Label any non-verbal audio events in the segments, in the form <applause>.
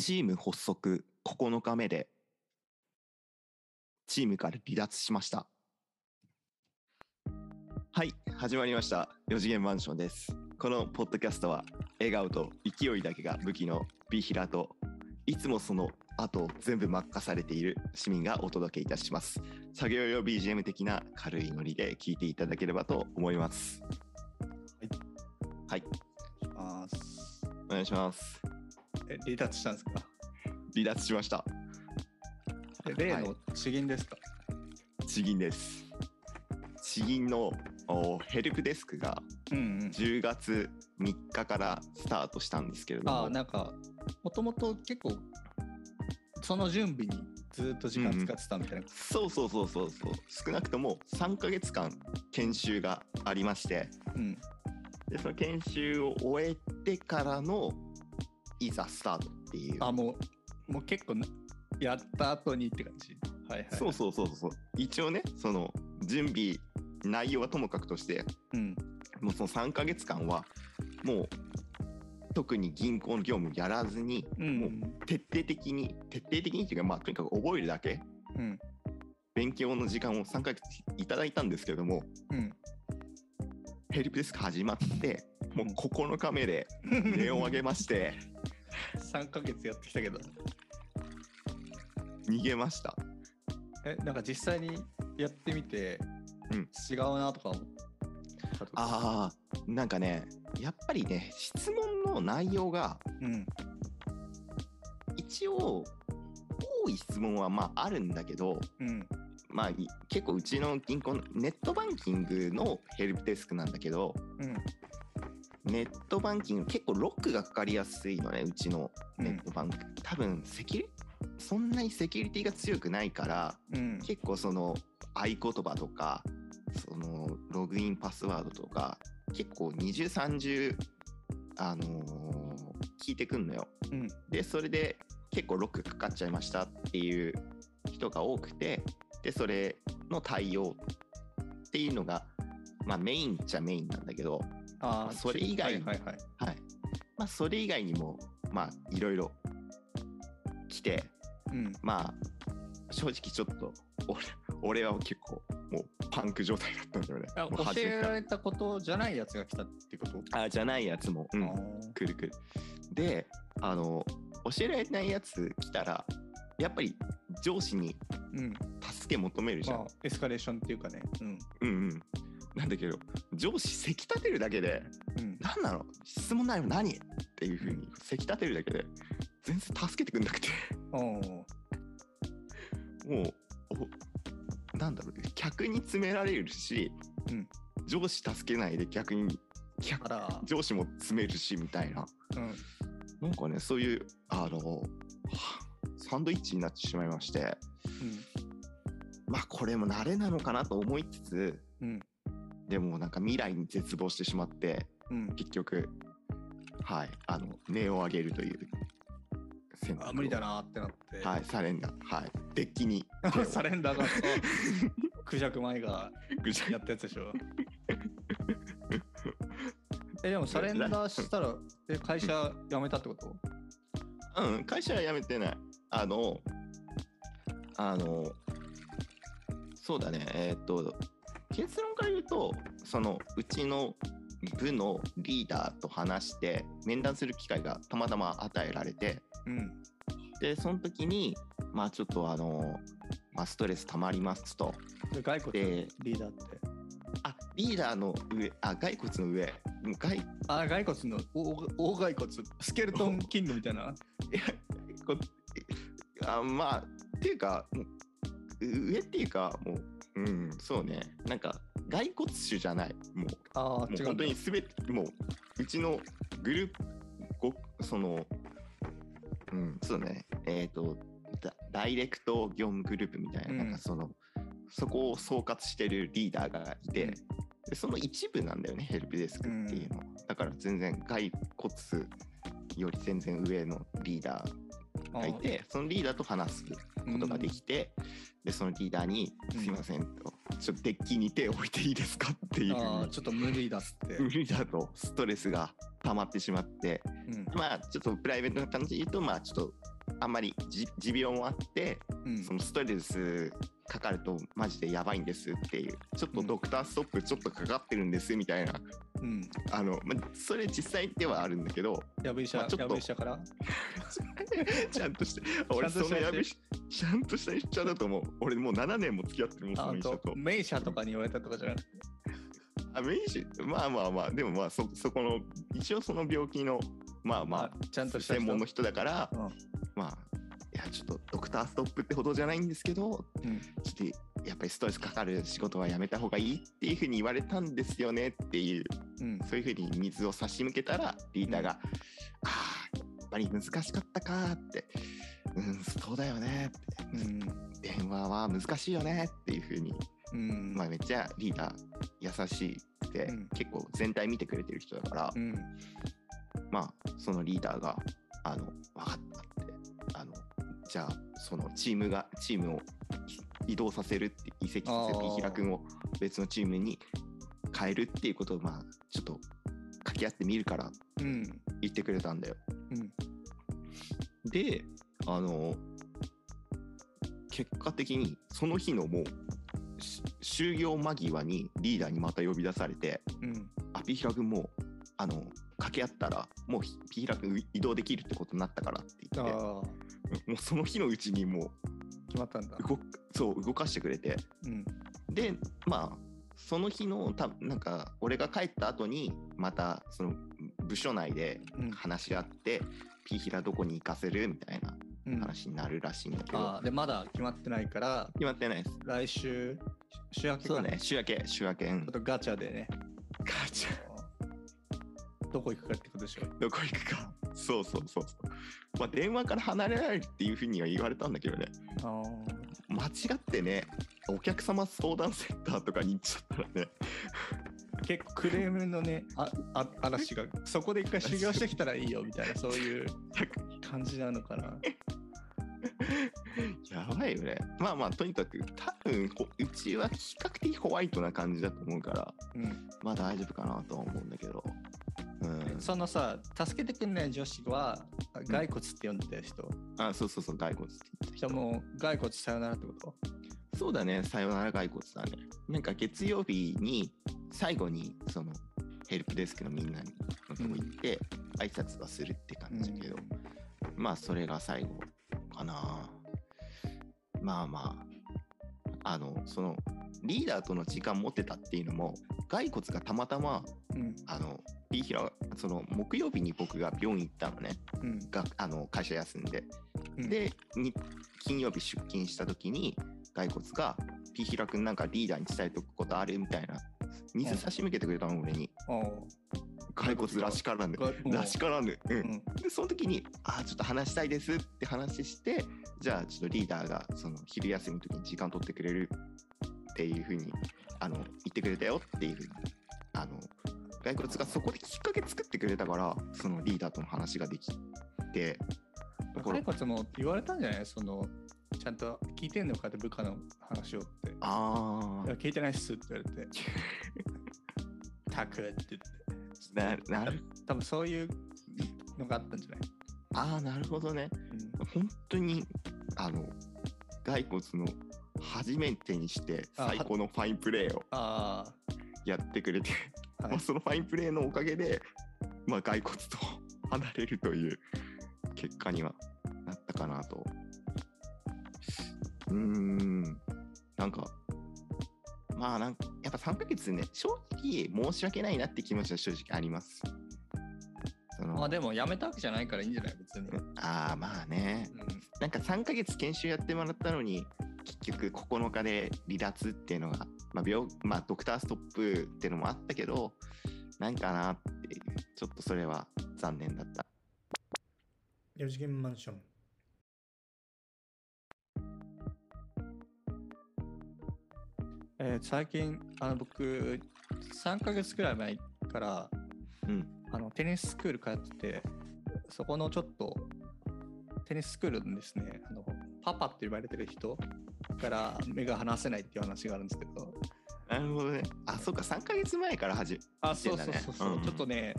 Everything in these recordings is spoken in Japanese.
チーム発足9日目で、チームから離脱しました。はい、始まりました。4次元マンションです。このポッドキャストは、笑顔と勢いだけが武器のビヒラと、いつもその後を全部任されている市民がお届けいたします。作業用 BGM 的な軽いノリで聞いていただければと思います。はい、します。お願いします。え、離脱したんですか？<laughs> 離脱しました。え例の詩吟ですか、地銀です。地銀のおヘルプデスクがうんうん。10月3日からスタートしたんですけれども、ああ、なんか、もともと結構、その準備にずっと時間使ってたみたいな。そうそうそうそうそう少なくとも3ヶ月間研修がありましてうん。でその研修を終えてからのいざスタートっていうあ、もう、もう結構な、やった後にって感じ。はいはい。そうそうそうそう一応ねその準備内容はともかくとしてうん。もうその3ヶ月間はもう特に銀行の業務やらずにうん。もう徹底的に徹底的にっていうかまあとにかく覚えるだけうん。勉強の時間を3ヶ月いただいたんですけれどもうん。ヘルプデスク始まってもう9日目で <laughs> 値を上げまして3ヶ月やってきたけど。逃げましたえ、なんか実際にやってみて、うん違うなとか思ったとか。あーなんかねやっぱりね質問の内容がうん。一応多い質問はまああるんだけどうん。まあい結構うちの銀行のネットバンキングのヘルプデスクなんだけどうん。ネットバンキング結構ロックがかかりやすいのねうちのネットバンク、多分セキュリそんなにセキュリティが強くないからうん。結構その合言葉とかそのログインパスワードとか結構二重三重あのー聞いてくんのようん。でそれで結構ロックかかっちゃいましたっていう人が多くてでそれの対応っていうのがまあメインっちゃメインなんだけどああ、それ以外はいはいまあそれ以外にもまあいろいろ来てうん。まあ正直ちょっと俺俺は結構もうパンク状態だったんだよね。教えらられたことじゃないやつが来たってこと、あじゃないやつも、うん、くるくる。であの教えられないやつ来たらやっぱり上司にうん。助け求めるじゃん、まあ、エスカレーションっていうかね。うん。うんうんなんだけど上司せき立てるだけでうん。何なの？質問内容何？っていうふうにせき立てるだけで全然助けてくんなくて。もうおなんだろう客に詰められるし、うん。上司助けないで逆に。上司も詰めるしみたいな。うん。なんかねそういうあのはサンドイッチになってしまいまして。まあこれも慣れなのかなと思いつつうん。でもなんか未来に絶望してしまってうん。うん。結局はいあの値を上げるという選択をあ、無理だなってなって。はいサレンダーはいデッキに <laughs> サレンダーが、<laughs> クジャク前がぐちゃやったやつでしょ。え、でもサレンダーしたら、え会社辞めたってこと？うん、会社は辞めてない。あの、あの、そうだね、えーっと、結論から言うと、その、うちの部のリーダーと話して、面談する機会がたまたま与えられて、うん。で、その時に、まあちょっとあの、まあ、ストレス溜まりますと。で骸骨で、リーダーって。あ、リーダーの上、あ、骸骨の上、骸あ、骸骨の大大骸骨。スケルトンキングみたいな。こあまあっていうか上っていうかもううんそうね。なんか骸骨種じゃない。もう。ああ、もう本当に全てもううちのグループごそのうんそうね。えっ、とダダイレクト業務グループみたいな,、うん。なんかそのそこを総括してるリーダーがいて、でその一部なんだよねヘルプデスクっていうのは、だから全然骸骨より全然上のリーダーがいてそのリーダーと話すことができて、でそのリーダーに「うんすいません」と「ちょっとデッキに手を置いていいですか?」っていうちょっと無理だっつって。無理だとストレスが溜まってしまってうん。まあちょっとプライベートな感じで言うとまあちょっとあんまりじ持病もあってうんそのストレスかかるとマジでやばいんですっていうちょっとドクターストップちょっとかかってるんですみたいなうん。あの、まあ、それ実際ではあるんだけどやぶ医者、まあちょっと。やぶ医者から？<laughs> ちゃんとして俺そのやべしちゃんとした医者だと思う。俺もう7年も付き合ってるもんそあの医者と。と、名車とかに言われたとかじゃなくて。あメイシまあまあまあ。でもまあそそこの一応その病気のまあまあちゃんと専門の人だからうん。まあいやちょっとドクターストップってほどじゃないんですけどうん。ちょっとやっぱりストレスかかる仕事はやめた方がいいっていうふうに言われたんですよねっていううん。そういうふうに水を差し向けたらリーダーが「ああやっぱり難しかったか」って「うんそうだよね」ってうん。電話は難しいよねっていうふうに、うん。まあ、めっちゃリーダー優しくて、うん結構全体見てくれてる人だから、うん。まあそのリーダーが「あの分かった」ってあのじゃあそのチームがチームを移動させるって移籍させあーピーヒラ君を別のチームに変えるっていうことをまあちょっと掛け合ってみるからうん。言ってくれたんだよ。うん。であの結果的にその日のもうし終業間際にリーダーにまた呼び出されてうん。「あピーヒラ君もうあの掛け合ったらもうピーヒラ君移動できるってことになったから」って言ってもうその日のうちにも決まったんだう。動くそう動かしてくれてうん。でまあその日のたなんか俺が帰った後にまたその部署内でうん。話し合って、ピーヒラどこに行かせるみたいなうん。話になるらしいんだけど、ああ、で、まだ決まってないから、決まってないです。来週、週明けかそうだね、週明け、週明け、うんちょっとガチャでね、ガチャ、どこ行くかってことでしょ。どこ行くか。そうそうそうそう。まあ、電話から離れられるっていうふうには言われたんだけどね、あ間違ってね、お客様相談センターとかに行っちゃったらね、あ結構クレームのね、ああ嵐が、そこで一回修行してきたらいいよみたいな、そういう感じなのかな。<laughs> やばいよね。まあまあ、とにかく、多分ほうちは比較的ホワイトな感じだと思うから、うん。まあ大丈夫かなとは思うんだけど。うん。そのさ、助けてくんない女子は、骸骨って呼んでた人。あ、そうそうそう、骸骨って言ってた人。もう、骸骨さよならってこと？そうだね、さよなら骸骨だね。なんか月曜日に最後にそのヘルプデスクのみんなにのとこ行って挨拶はするって感じだけど、まあそれが最後かな。まあまあ、あの、そのリーダーとの時間持ってたっていうのも骸骨がたまたまうん。あの B ヒラその木曜日に僕が病院行ったのね。うん。があの会社休んで。うん、でに金曜日出勤した時に骸骨が「ピーヒラ君なんかリーダーに伝えとくことある?」みたいな。水差し向けてくれたの俺に。骸骨らしからぬ。が。らしからぬ、う、うんん。でその時に「あーちょっと話したいです」って話してじゃあちょっとリーダーがその昼休みの時に時間取ってくれるっていうふうにあの言ってくれたよっていうふうにあの骸骨がそこできっかけ作ってくれたからそのリーダーとの話ができてだから骸骨も言われたんじゃないその、ちゃんと聞いてんのかって部下の話をって。あいや、聞いてないっすって言われて。タクって言って。あななる多分そういうのがあったんじゃない、ああなるほどね本当にあの骸骨の初めてにして最高のファインプレーをやってくれて、まあ、い。そのファインプレーのおかげで、まあ、骸骨と離れるという結果にはなったかなと。うーんなんかまあなんかやっぱ3ヶ月ね正直申し訳ないなって気持ちは正直あります。そのまあでも、やめたわけじゃないからいいんじゃない？別に。ああまあねうんなんか3ヶ月研修やってもらったのに結局9日で離脱っていうのが、まあ病まあ、ドクターストップっていうのもあったけどなんかなっていうちょっとそれは残念だった。4次元マンション。えー最近、あの僕、3ヶ月くらい前からうん。あのテニススクール通ってて、そこのちょっとテニススクールにですね、あのパパって呼ばれてる人から目が離せないっていう話があるんですけど、なるほどねあそうか3ヶ月前から始めあ、そうそうそうそう、うんうんちょっとね、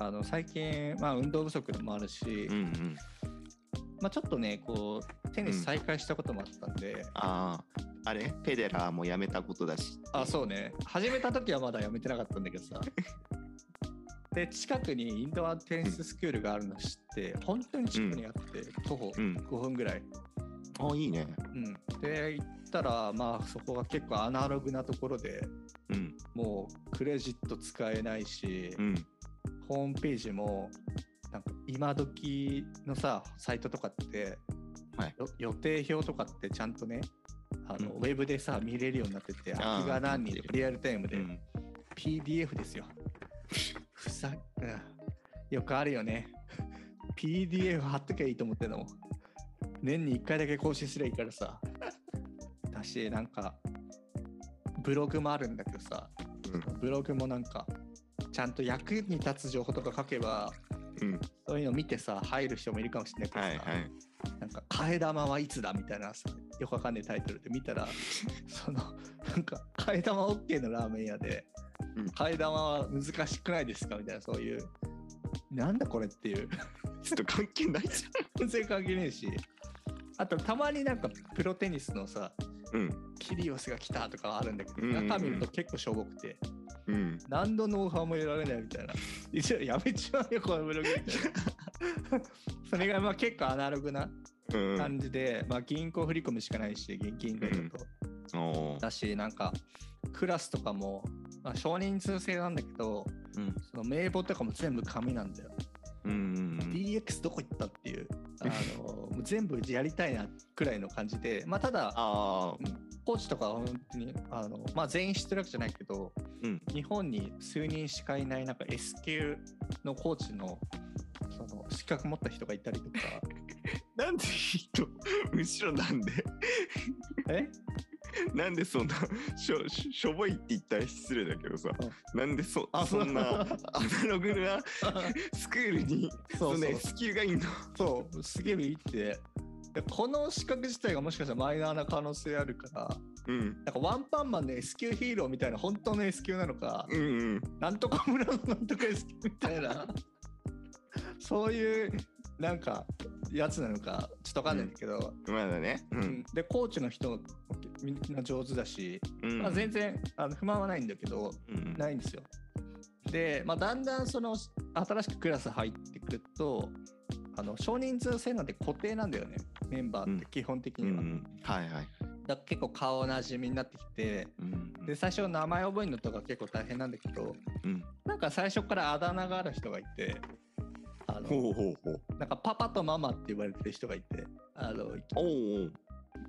あの最近、まあ運動不足でもあるし、うんうんまあ、ちょっとね、こう、テニス再開したこともあったんで、ああ、あれ？フェデラーも辞めたことだし。あ、そうね。始めた時はまだやめてなかったんだけどさ。<laughs> で、近くにインドアテニススクールがあるの知って、本当に近くにあって、徒歩うん。5分ぐらい。あ、いいね。うん。で、行ったら、まあ、そこが結構アナログなところで、うん。もうクレジット使えないし、うん。ホームページも、なんか今時のさ、サイトとかって、はいよ予定表とかってちゃんとね、あのうんウェブでさ、見れるようになってて、空きが何人でリアルタイムで、うん PDF ですよ。ふざうんよくあるよね。PDF 貼っときゃいいと思ってんのもん。年に1回だけ更新すればいいからさ。だし、なんか、ブログもあるんだけどさ、ブログもなんか、ちゃんと役に立つ情報とか書けば、うん。そういうの見てさ、入る人もいるかもしれないけどさ、はいはい。なんか、替え玉はいつだみたいなさ、よくわかんないタイトルで見たら、<laughs> その、なんか、替え玉 OK のラーメン屋で、うん。替え玉は難しくないですかみたいな、そういう、なんだこれっていう、ちょっと関係ないじ <laughs> 全然関係ねえし、あと、たまになんか、プロテニスのさ。うん。キリオスが来たとかあるんだけど、うんうんうん中見ると結構しょぼくて、うん。何のノウハウも得られないみたいな。<laughs> 一応やめちまうよ、このブログ。<laughs> それがまあ結構アナログなうん。感じで、まあ銀行振り込むしかないし、現金だと。おーだし、なんか、クラスとかも、まあ、少人数制なんだけど、うん。その名簿とかも全部紙なんだよ。うん。DX どこ行ったっていう、あの全部やりたいなくらいの感じで、まあただ。コーチとかは本当に、あのまあ全員知ってるわけじゃないけど、うん。日本に数人しかいないなんか S 級のコーチのその資格持った人がいたりとか <laughs> なんで人、むしろなんで、え？<laughs> なんでそんな、しょ、しょぼいって言ったら失礼だけどさ、なんでそ、あそんなアナログな <laughs> スクールに、そうそう。その S 級がいいの。そう。すげえビビって。でこの資格自体がもしかしたらマイナーな可能性あるからうん。なんかワンパンマンの S 級ヒーローみたいな本当の S 級なのか、うんうん。なんとか村のなんとか S 級みたいな。<laughs> そういうなんかやつなのかちょっとわかんないんだけど、まだね。ううんん。でコーチの人みんな上手だし、うん。まあ、全然あの不満はないんだけどうん。ないんですよ。で、まあ、だんだんその新しくクラス入ってくるとあの少人数制なんて固定なんだよねメンバーって基本的には。うんうん。はいはい。だ結構顔なじみになってきてうん。で最初名前覚えるのとか結構大変なんだけどうん。なんか最初からあだ名がある人がいてあのほうほうほう。なんかパパとママって言われてる人がいてあのおうおう。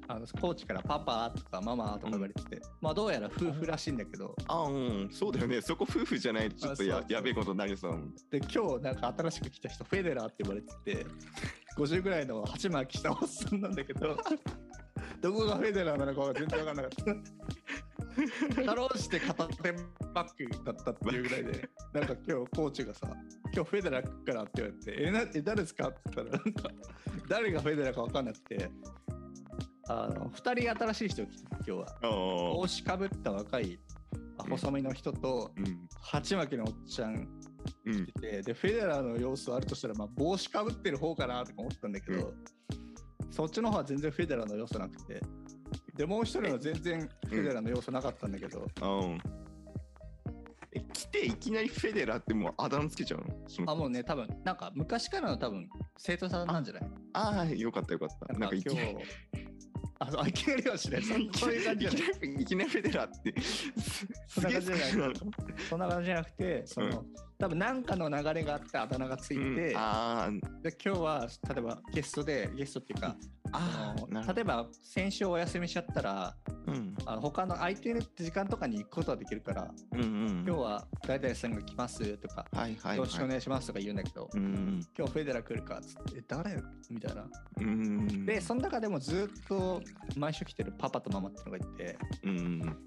あのコーチからパパとかママとか言われてて、まあどうやら夫婦らしいんだけどあうん。そうだよね。そこ夫婦じゃないとちょっとややべえことになりそう。で今日なんか新しく来た人フェデラーって呼ばれてて50ぐらいの鉢巻きしたおっさんなんだけど <laughs> どこがフェデラーなのかが全然分かんなかったかろうして片手バッグだったっていうぐらいでなんか今日コーチがさ「今日フェデラーから」って言われて「えなえ誰ですか?」って言ったらなんか誰がフェデラーか分かんなくてあの2人新しい人が来てて今日は。帽子かぶった若いあ細身の人とうん。鉢巻きのおっちゃんうん。てでフェデラーの様子あるとしたら、まあ、帽子かぶってる方かなとか思ったんだけど、そっちの方は全然フェデラーの要素なくてでもう一人は全然フェデラーの要素なかったんだけど、来ていきなりフェデラーってもうあだ名つけちゃうの？そのあもうね多分なんか昔からの多分生徒さんなんじゃない？ああ、よかったよかった。なんかいき今日なり。あそういきなりはしないそそういう感じいじゃない。いきなりフェデラーって。そんな感じじゃない。そんな感じじゃなくてその、多分何かの流れがあってあだ名がついて、うん。で今日は例えばゲストでゲストっていうかあの例えば先週お休みしちゃったらうん。あの他の空いてる時間とかに行くことはできるから、うんうん。今日は誰々さんが来ますとか、はいはいよろしくおはい願いしますとか言うんだけど、うん。今日フェデラ来るかっつって、え誰？みたいな。うん。で、その中でもずっと毎週来てるパパとママっていうのがいて、うん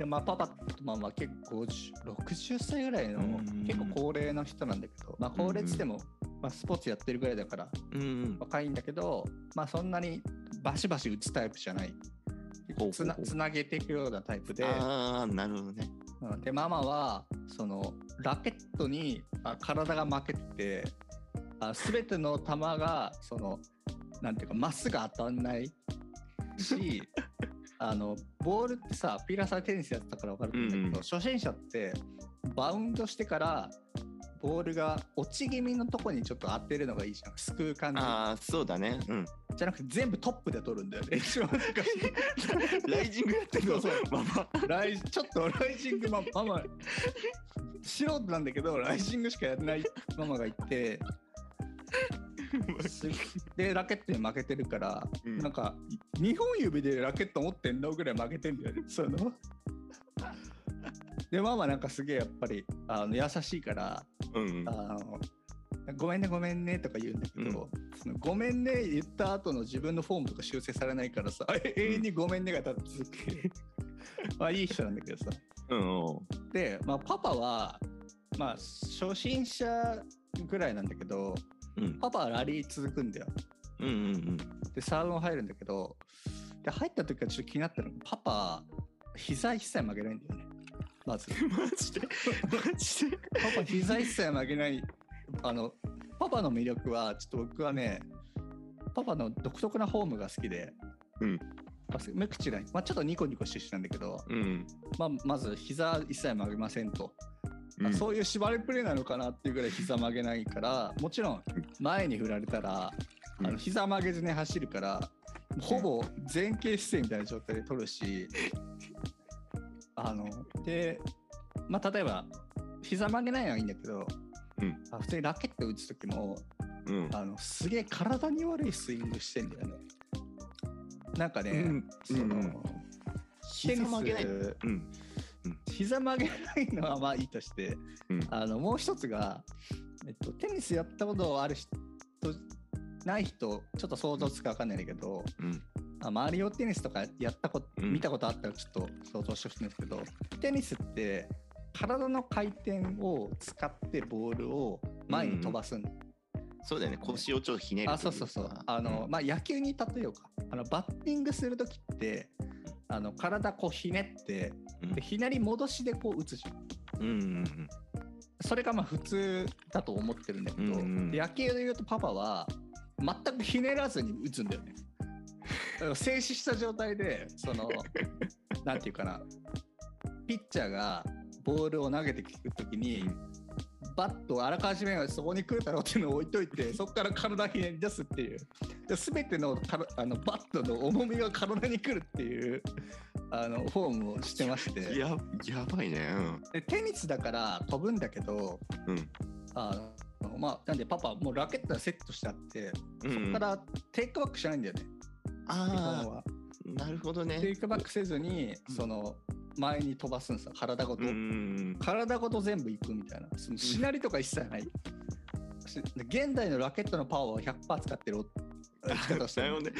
でまあ、パパとママは結構50 60歳ぐらいのうん結構高齢の人なんだけど、まあ、高齢っつっても、まあ、スポーツやってるぐらいだからうん若いんだけど、まあ、そんなにバシバシ打つタイプじゃない。つなつなげていくようなタイプで、ああなるほどね。うん。でママはそのラケットにあ体が負けててあ全ての球がそのなんていうかまっすぐ当たんないし <laughs> あのボールってさピーラーさんテニスやってたから分かると思うんだけど、うんうん。初心者ってバウンドしてからボールが落ち気味のとこにちょっと当てるのがいいじゃん。すくう感じ。ああ、そうだね。うん。じゃなくて全部トップで取るんだよね。一番難しいライジングやってるの？そう。ライちょっとライジングマママ素人なんだけどライジングしかやらないママがいて。すでラケットに負けてるから、うん。なんか2本指でラケット持ってんのぐらい負けてんだよね <laughs> その。<laughs> でママなんかすげえやっぱりあの優しいからうんあのごめんねごめんねとか言うんだけど、そのごめんね言った後の自分のフォームとか修正されないからさ <laughs> 永遠にごめんねがただ続くまあいい人なんだけどさ。うんうん。で、まあ、パパはまあ初心者ぐらいなんだけどうん。パパはラリー続くんだよ。うんうんうん。でサーブも入るんだけどで入った時からちょっと気になったの。がパパ膝一切曲げないんだよね。まず。<laughs> マジで？<laughs> マジで？パパ膝一切曲げない。あのパパの魅力はちょっと僕はねパパの独特なフォームが好きで、うん。まあ無口な、まあ、ちょっとニコニコしてる人なんだけど、うん。まあ、まず膝一切曲げませんと、うんそういう縛りプレーなのかなっていうぐらい膝曲げないからもちろん前に振られたら、うんあの膝曲げずに走るからほぼ前傾姿勢みたいな状態で取るし <laughs> あのでまあ例えば膝曲げないのはいいんだけど、うんあ普通にラケット打つ時もうん。あのすげえ体に悪いスイングしてんだよね。なんかね、うんその、うん膝曲げない。うん。膝曲げないのはまあいいとして、うん。あのもう一つが、えっと、テニスやったことある人ない人ちょっと想像つくか分かんないんだけど、うん。あマリオテニスとかやったこと、うん。見たことあったらちょっと想像してほしいんですけどテニスって体の回転を使ってボールを前に飛ばすん。だそうだよね。腰をちょっとひねるあそうそうそう。かあの、まあ野球に例えようかあのバッティングする時ってあの体こうひねってうん。でひねり戻しでこう打つじゃん。うんうんそれがまあ普通だと思ってるんだけど、うんうん。で野球で言うとパパは全くひねらずに打つんだよね。静止した状態でその <laughs> なんていうかな。ピッチャーがボールを投げてくる時に、バットをあらかじめそこに来るだろうっていうのを置いといて <laughs> そこから体ひねり出すっていうで全てのからあのバットの重みが体に来るっていうあのフォームをしてましてうん。ややばいね。でテニスだから飛ぶんだけどうん。うん。あのまあなんでパパもうラケットがセットしてあって、うんうんそこからテイクバックしないんだよねあは。あ、なるほどね。テイクバックせずにその前に飛ばすんですよ。体ごと、うん。うん体ごと全部いくみたいな。そのしなりとか一切ない、し現代のラケットのパワーを100%使ってる打ち方をしてるね。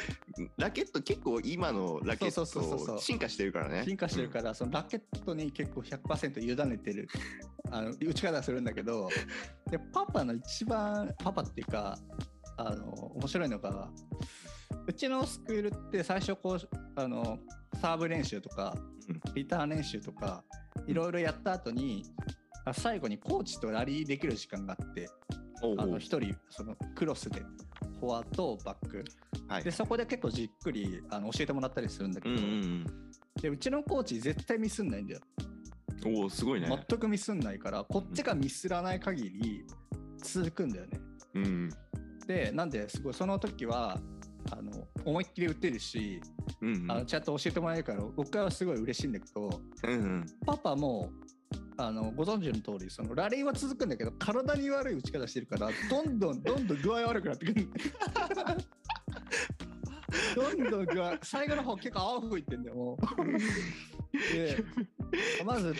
ラケット結構今のラケット進化してるからね。進化してるから、そのラケットに結構100%委ねてる。あの打ち方するんだけどでパパの一番パパっていうかあの面白いのがうちのスクールって最初こうあのサーブ練習とかうんリターン練習とかいろいろやった後にあ最後にコーチとラリーできる時間があっておうおうあの一人そのクロスでフォアとバックはいで。そこで結構じっくりあの教えてもらったりするんだけど、うんうんでうちのコーチ絶対ミスんないんだようん。おお、すごいね。全くミスんないからこっちがミスらない限り続くんだよね。うんでなんですごいその時はあの思いっきり打てるし、うんうん。あのちゃんと教えてもらえるから僕はすごい嬉しいんだけどうんうん。パパもあのご存知の通りそのラリーは続くんだけど体に悪い打ち方してるからどんどん <laughs> どんどん具合悪くなってくるどんどん具合最後の方結構泡吹いてんだよもう。でまず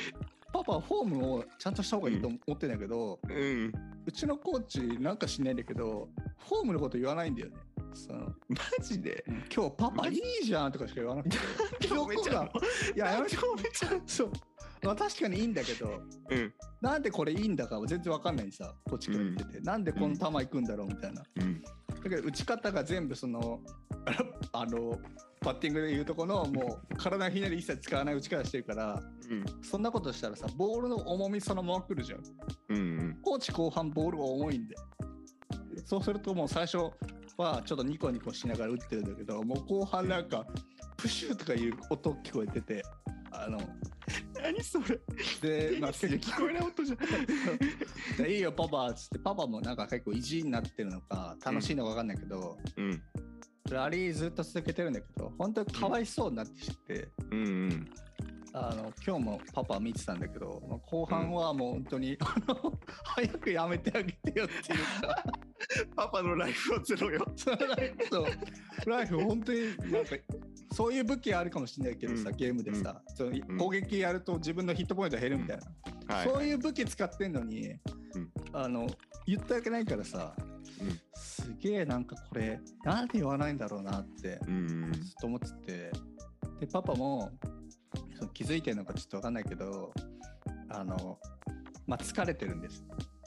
パパはフォームをちゃんとした方がいいと思ってんだけど、うん。うちのコーチなんかしないんだけどフォームのこと言わないんだよね。そのマジで。今日パパいいじゃんとかしか言わなくて。<laughs> 今日めっちゃどこがいややめてそうまあ確かにいいんだけどうん。なんでこれいいんだかは全然わかんないにさこっちから言って。て、なんでこの球行くんだろうみたいな。うん。だけど打ち方が全部その <laughs> あのバッティングでいうとこのもう体ひねり一切使わない打ち方してるからうん。そんなことしたらさボールの重みそのままくるじゃんうん。コーチ後半ボールが重いんで。そうするともう最初はちょっとニコニコしながら打ってるんだけど、もう後半なんか、プシューとかいう音聞こえてて、あの、何それ？で、まあ、聞こえない音じゃん。でいいよ、パパっつって、パパもなんか結構意地になってるのか、楽しいのか分かんないけど、うん。ラリーずっと続けてるんだけど、本当にかわいそうになってきて、うんうん。あの今日もパパ見てたんだけど、まあ後半はもう本当に、<laughs> あの早くやめてあげてよっていうか、パパのライフをゼロよ。そのライフとライフ本当になんかそういう武器あるかもしれないけどさ、うん。ゲームでさ、その攻撃やると自分のヒットポイント減るみたいな、はい。そういう武器使ってんのに、うん。あの言ったわけないからさ、うん。すげえなんかこれなんで言わないんだろうなってうんうん。ずっと思っててでパパもその気づいてるのかちょっとわかんないけどあのまあ疲れてるんです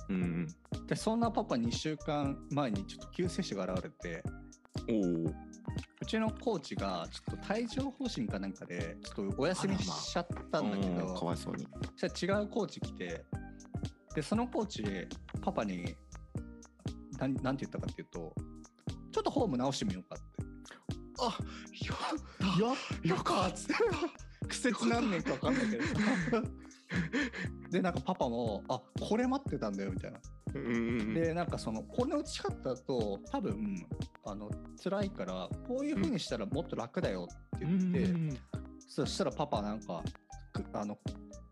うんうん。でそんなパパ2週間前にちょっと急性種が現れておお。うちのコーチがちょっと帯状疱疹かなんかでちょっとお休みしちゃったんだけうんかどわいそうに。そしたら違うコーチ来てでそのコーチパパになんなんて言ったかっていうとちょっとフォーム直してみようかってあ、やったかっつって苦節何年か分かんないけど。<laughs> でなんかパパもあこれ待ってたんだよみたいな。うんうんうん。でなんかそのこの打ち方だと多分あの辛いからこういう風にしたらもっと楽だよって言って、うんうんそしたらパパなんかくあの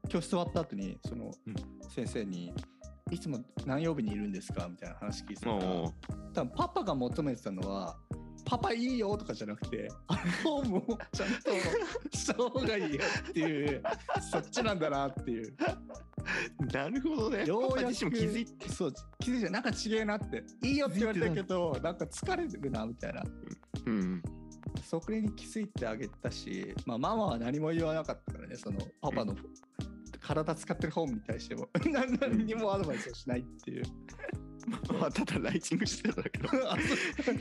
教室終わった後にそのうん。先生に「いつも何曜日にいるんですか?」みたいな話聞いてたから多分パパが求めてたのは「パパいいよ」とかじゃなくて「あのフォームをちゃんとした方がいいよ」っていうそっちなんだなっていうなるほどね。ようやく気づいて。そう気づいてなんか違えなっていいよって言われたけどなんか疲れてるなみたいなうんうん。そこに気づいてあげたし、まあ、ママは何も言わなかったからねそのパパの体使ってる本に対しても <laughs> 何何にもアドバイスをしないっていうまあただライチングしてただけど。<laughs> あそう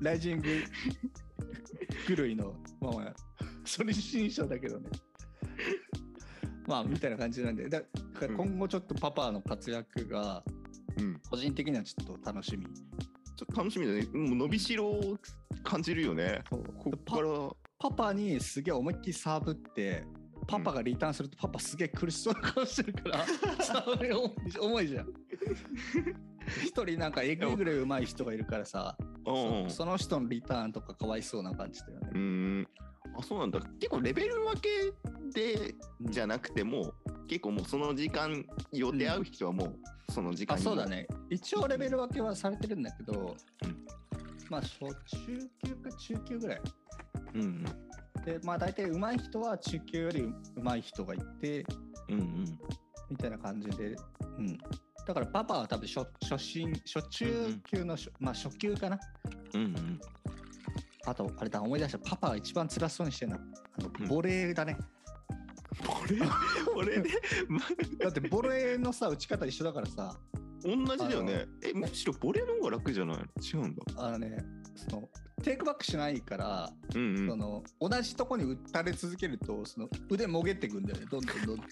ライジング狂いのまあ初心者だけどねまあみたいな感じなんでだだから今後ちょっとパパの活躍がうん。個人的にはちょっと楽しみちょっと楽しみだね。もう伸びしろを感じるよね。そうこっから。パパにすげえ思いっきりサーブってパパがリターンするとパパすげえ苦しそうな顔してるから、それ重い重いじゃん。一人なんかえぐいぐらい上手い人がいるからさ、うんうんそその人のリターンとかかわいそうな感じだよねう。ん。あ、そうなんだ。結構レベル分けでじゃなくても、結構もうその時間予定合う人はもうその時間あにそうだね。一応レベル分けはされてるんだけど、うんまあ初中級か中級ぐらい。うんうんで、まあ大体上手い人は中級より上手い人がいて、うんうんみたいな感じで、うん。だからパパは多分初初心、初中級の初、まあ初級かな。うんうんあと、あれだ、思い出した。パパが一番辛そうにしてるの。あうんの、ボレーだね。これこれで、ま、<laughs> だって、ボレーのさ、打ち方一緒だからさ、同じだよねえむしろボレーの方が楽じゃない？違うんだあのね、その、テイクバックしないから、うんうんその、同じとこに打たれ続けると、その、腕もげってくんだよね、どんどんどんどん。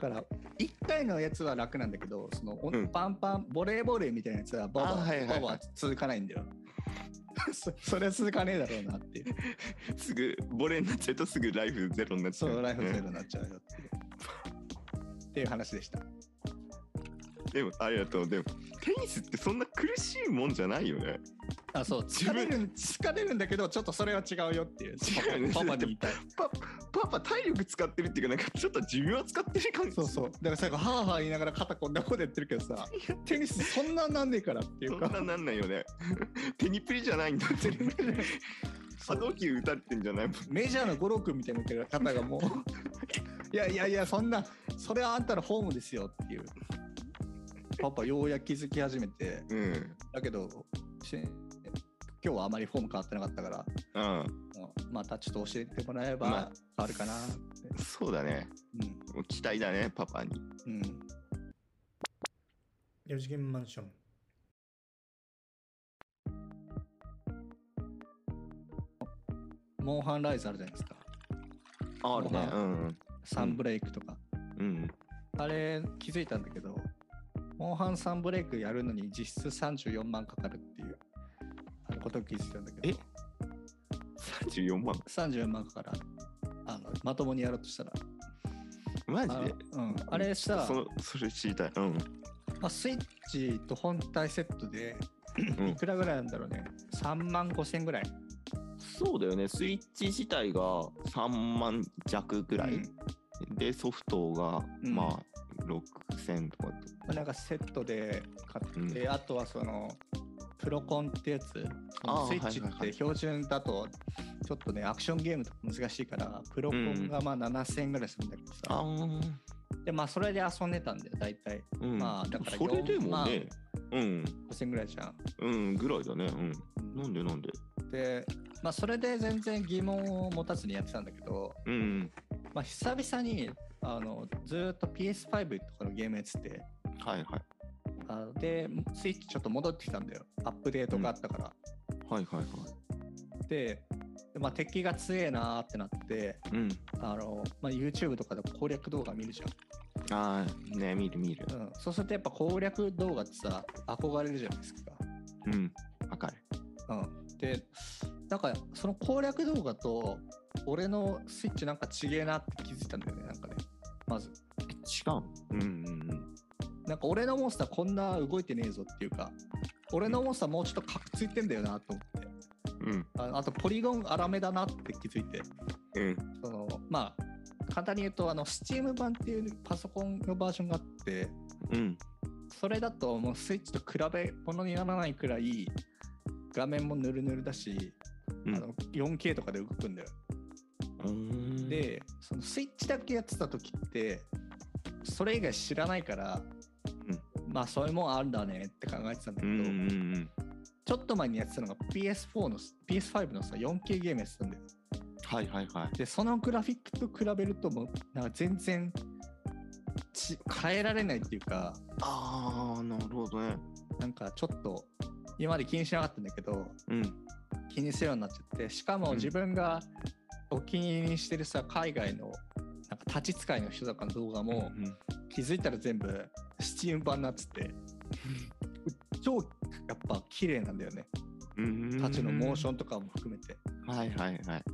だから、1回のやつは楽なんだけど、その、おうんパンパン、ボレーボレーみたいなやつは、ババあはいはいはいババ続かないんだよ。<laughs> そそれは続かねえだろうなっていう。すぐボレーになっちゃうとすぐライフゼロになっちゃそうう、ライフゼねロになっちゃうよっていう。っていう話でした。でもありがとうでもテニスってそんな苦しいもんじゃないよねあ、そう、疲れるん、疲れるんだけど、ちょっとそれは違うよっていう。違うねパパに言いたい。パパパ体力使ってるっていうかなんかちょっと寿命使ってる感じそうそう。だから最後、はあはあ言いながら肩こんなことやってるけどさ、<laughs> テニスそんななんねえからっていうんか。そななんないよねテニプリじゃないんだって <laughs> 波動球打たれてんじゃないもんメジャーの五郎君みたいな方がもう、<laughs> いやいやいや、そんな、それはあんたのフォームですよっていう。パパ、ようやく気づき始めて、うん。だけど、し今日はあまりフォーム変わってなかったから、うん。うん。またちょっと教えてもらえまばあ変わるかなって。そうだね。もう期待だねパパに。うん。うん。4次元マンション。モンハンライズあるじゃないですか。ああるね。まあうんサンブレイクとか。うん。あれ気づいたんだけど、モンハンサンブレイクやるのに実質34万かかるっていう。こと気づいたんだけど、え？34万？34万かからあのまともにやろうとしたら。マジで？あうん、あれさ、そそれ知りたい。うん。まあ、スイッチと本体セットでうん。いくらぐらいなんだろうね。3万5千ぐらい。そうだよね。スイッチ自体が3万弱ぐらい、でソフトが、うん。まあ6000とかまあなんかセットで買って、あとはそのプロコンってやつスイッチって標準だとちょっとねアクションゲームとか難しいからプロコンがまあ7000円ぐらいするんだけどさ、あー。でまあそれで遊んでたんだよ大体。うん。まあだからそれでもねうん。5000円ぐらいじゃん。うんぐらいだね。うん。なんでなんで？でまあそれで全然疑問を持たずにやってたんだけどうん。まあ久々にあのずーっと PS5 とかのゲームやってて。はいはい。あでスイッチちょっと戻ってきたんだよ。アップデートがあったから、はいはいはい。で、でまあ、敵が強えなーってなってうん。あの、まあ、YouTube とかで攻略動画見るじああね見る見る。ゃん、うん、そうするとやっぱ攻略動画ってさ憧れるじゃないですか、うん。わかる。うん、でなんかその攻略動画と俺のスイッチなんかちげえなってまず。違ううんうんなんか俺のモンスターこんな動いてねえぞっていうか俺のモンスターもうちょっとカクついてんだよなと思って。うん。ああとポリゴン粗めだなって気づいて。うん。そのまあ簡単に言うとあの Steam 版っていうパソコンのバージョンがあってうん。それだともうスイッチと比べ物にならないくらい画面もヌルヌルだし、うん。あの 4K とかで動くんだよ。うんでそのスイッチだけやってた時ってそれ以外知らないから、まあそういうもんあるんだねって考えてたんだけど、うんうんちょっと前にやってたのが PS4 の PS5 のさ 4K ゲームやってたんだよ。はいはいはい。でそのグラフィックと比べるともうなんか全然ち変えられないっていうかああなるほどね。なんかちょっと今まで気にしなかったんだけどうん。気にするようになっちゃってしかもうん。自分がお気に入りにしてるさ海外のなんか立ち使いの人とかの動画もうん気づいたら全部スチーム版になってて <laughs> 超やっぱ綺麗なんだよね。うん立ちのモーションとかも含めて。はいはいはい。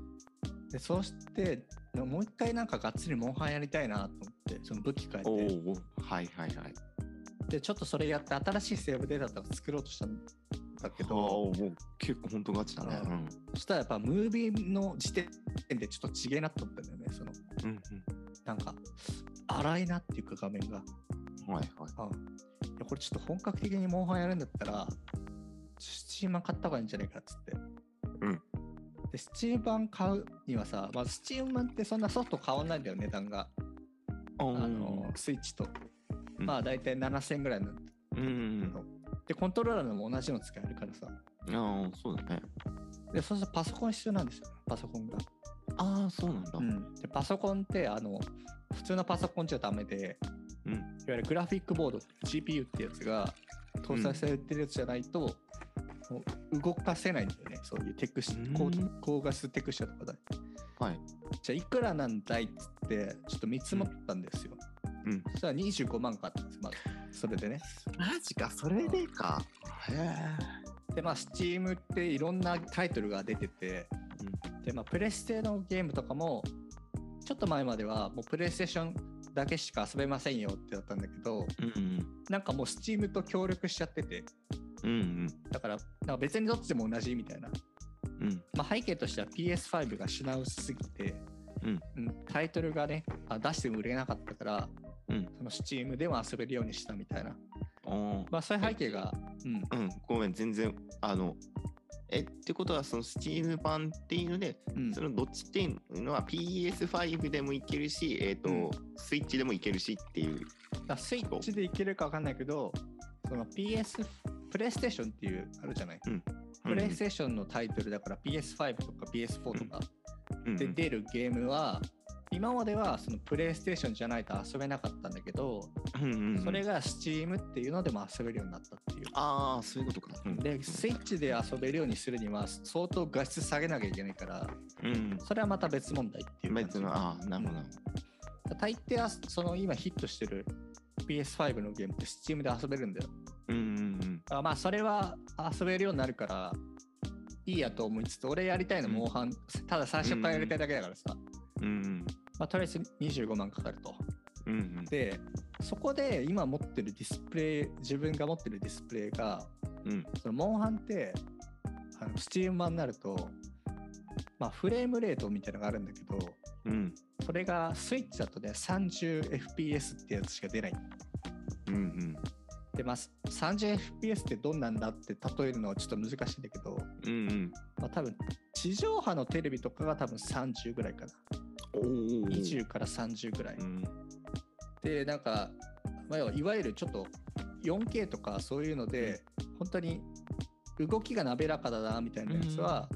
でそうしてもう一回なんかがっつりモンハンやりたいなと思ってその武器変おえて。おはいはいはい。でちょっとそれやって新しいセーブデータとか作ろうとしたんだけどもう結構本当ガチだね。ううん。そしたらやっぱムービーの時点でちょっとちげえなと思ったんだよねそのうんなんか荒いなっていうか画面が。うんはいはい。あいやこれちょっと本格的にモンハンやるんだったらスチーム版買った方がいいんじゃないかっつって。うん。でスチーム版買うにはさ、まあ、スチーム版ってそんなソフト変わんないんだよ値段が。ああのスイッチと、うん。まあ大体7000円ぐらいなんだうんうんでコントローラーのも同じの使えるからさ。うんああそうだね。でそうするとパソコン必要なんですよ。パソコンが、ああそうなんだ。うん、でパソコンってあの普通のパソコンじゃダメでうん。いわゆるグラフィックボード GPU ってやつが搭載されてるやつじゃないと、もう動かせないんだよね。そういうテクスうん。高高画質テクスチャとかだはい。じゃあいくらなんだいっつってちょっと見積もったんですよ、うん。そしたら25万かかったんですまずそれでね。マジか。それでか。へでまあ Steam っていろんなタイトルが出てて、でまあプレステのゲームとかもちょっと前まではもうプレイステーションだけしか遊べませんよってだったんだけどえうん。なんかもう Steam と協力しちゃってて。うんうん。だからなんか別にどっちでも同じみたいな、うん。まあ、背景としては PS5 が品薄すぎて、うんタイトルがねあ出しても売れなかったからうん。その Steam でも遊べるようにしたみたいな、まあ、そういう背景が、うん。うん。ごめん全然あのえってことはその Steam 版っていうのでうん。そのどっちっていうのは PS5 でもいけるし、えっ、と、うん。スイッチでもいけるしっていう。だスイッチでいけるか分かんないけどその PS プレイステーションっていうあるじゃない、プレイステーションのタイトルだから PS5 とか PS4 とかうん。で出るゲームは、今まではそのプレイステーションじゃないと遊べなかったんだけど、うんうんうんそれが Steam っていうのでも遊べるようになったっていう。ああ、そういうことか。うんで、スイッチで遊べるようにするには相当画質下げなきゃいけないから、うん。それはまた別問題っていう。別の、ああ、なるほど。大抵はその今ヒットしてる PS5 のゲームって Steam で遊べるんだよ。うんうんあまあそれは遊べるようになるからいいやと思いつつ、俺やりたいのモンハン、ただ最初からやりたいだけだからさ、うんまあ、とりあえず25万かかると。うんうんで、そこで今持ってるディスプレイ、自分が持ってるディスプレイが、うんそのモンハンって、あのスチーム版になると、まあ、フレームレートみたいなのがあるんだけど、うんそれがスイッチだとね、30fps ってやつしか出ない。うんうんで、まあ、30fps ってどんなんだって例えるのはちょっと難しいんだけど、うんうんまあ、多分地上波のテレビとかが多分30ぐらいかな。おお20から30ぐらい。うん。で、なんか、まあ、いわゆるちょっと 4K とかそういうので、本当に動きが滑らかだなみたいなやつは、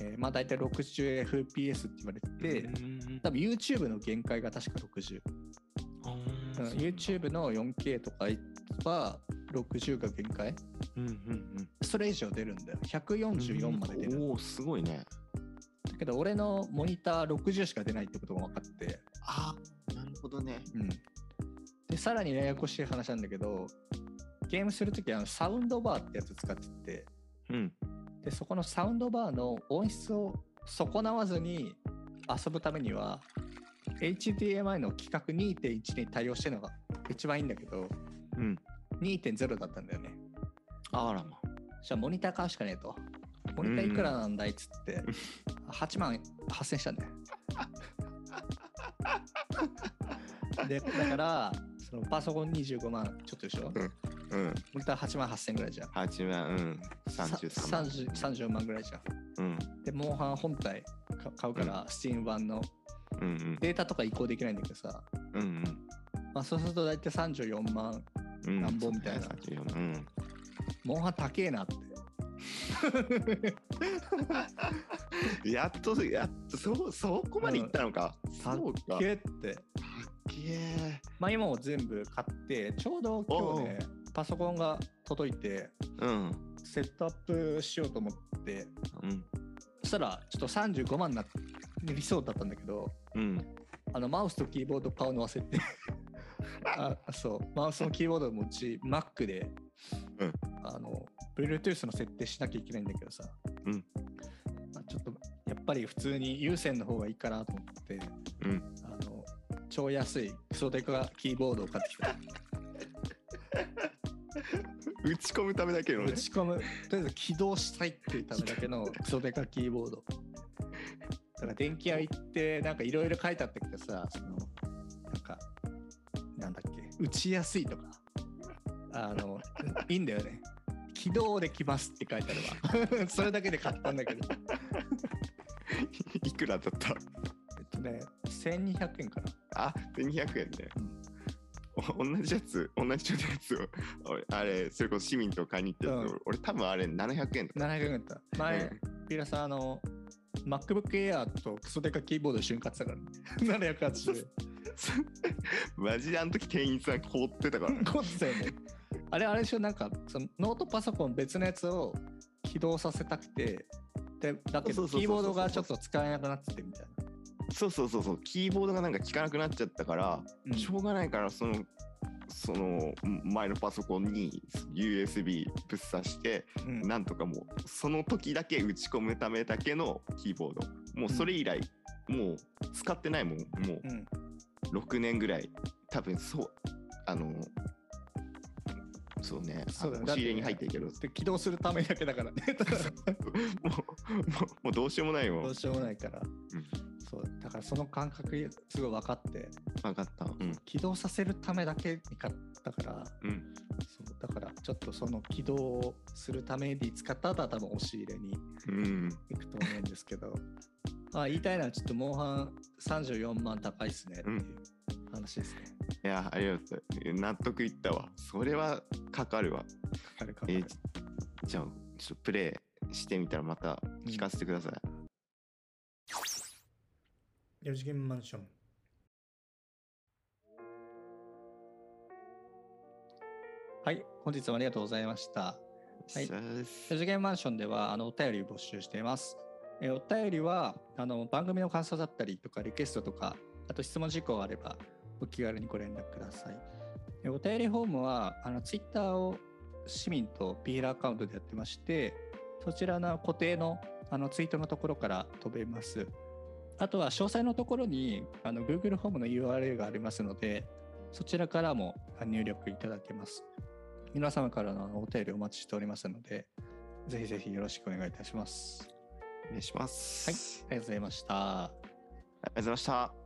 えーまあ大体 60fps って言われてて、うん多分 YouTube の限界が確か60。あうんー YouTube の 4K とかは60が限界。うんうんそれ以上出るんだよ。うん144まで出る。おおすごいね。だけど俺のモニター60しか出ないってことが分かって、あなるほどねうん。で、さらにややこしい話なんだけど、ゲームするときはサウンドバーってやつ使ってて、うんで、そこのサウンドバーの音質を損なわずに遊ぶためには、HDMI の規格2.1に対応してるのが一番いいんだけど、うん2.0だったんだよね。あらまじゃあモニター買うしかねえと。モニターいくらなんだいっつって、8万8000したんだよ。<laughs> で、だから、そのパソコン25万ちょっとでしょ、うん。うん。モニター8万8000ぐらいじゃん。8万うん。33万。30 34万ぐらいじゃん。うん。で、モンハン本体か買うから、スチーム版の。うんうん。データとか移行できないんだけどさ、うんうん。まあ、そうすると大体34万、うんなんぼみたいな。そうだね34うん。モンハン高えなって。<laughs> やっとやっとそそこまでいったのか。そうか。高えって。かっけえまあ今も全部買って、ちょうど今日ね、パソコンが届いて、うん。セットアップしようと思って、うん。そしたらちょっと35万になりそうだったんだけど、うん。あのマウスとキーボード買うの忘れて、<laughs> あそう、マウスのキーボードもうち Mac で、うん。あの、Bluetooth の設定しなきゃいけないんだけどさ、うん。まあ、ちょっとやっぱり普通に有線の方がいいかなと思って、うん。あの超安いクソデカキーボードを買ってきた。打ち込むためだけのね。打ち込む、とりあえず起動したいっていうためだけのク <laughs> ソデカキーボード。だから電気屋行って、なんかいろいろ書いてあったけどさ、その、なんか、なんだっけ、打ちやすいとか、あの、いいんだよね。起動できますって書いてあるわ。<laughs> それだけで買ったんだけど。<laughs> いくらだった？えっとね、1200円かな。あ1200円ねお同じやつ同じやつを俺あれそれこそ市民と買いに行ったやつ、うん俺多分あれ700円だ700円だった。前、ピーラさん、あの、MacBook Air とクソデカキーボード一緒に買ってたからね。<laughs> 780円。マジであの時店員さん凍ってたからね凝ってたよね。あれ、あれでしょ、なんか、そのノートパソコン別のやつを起動させたくて、でだけど、キーボードがちょっと使えなくなっててみたいな。そうそうそうそう。キーボードがなんか効かなくなっちゃったから、うん。しょうがないからそのその前のパソコンに USB ぶっ刺して、うん。なんとかもうその時だけ打ち込むためだけのキーボード。もうそれ以来、もう使ってないもん。もうん。う6年ぐらい。多分そうあのそうね。そうだよあの押し入れに入ってる。けどで起動するためだけだからね。もうもうもうどうしようもないもん。どうしようもないから。そう。だからその感覚すごい分かって。分かった。うん。起動させるためだけに買ったから。うん。そう。だからちょっとその起動するために使った後は多分押し入れにうん。行くと思うんですけど。まあ言いたいのはちょっとモンハン34万高いっすねっていう話ですね。いやありがとう納得いったわそれはかかるわかかるかかるえーじゃあちょっとプレイしてみたらまた聞かせてください、4次元マンション。はい、本日もありがとうございました。はいそうです4次元マンションではあのお便りを募集しています。えーお便りはあの番組の感想だったりとかリクエストとか、あと質問事項あればお気軽にご連絡ください。えーお便りフォームはあのツイッターを市民とピーラーアカウントでやってまして、そちらの固定のあのツイートのところから飛べます。あとは詳細のところにあの Google ホームの URL がありますので、そちらからも入力いただけます。皆様からのお便りお待ちしておりますので、ぜひぜひよろしくお願いいたします。お願いします。はい、ありがとうございました。ありがとうございました。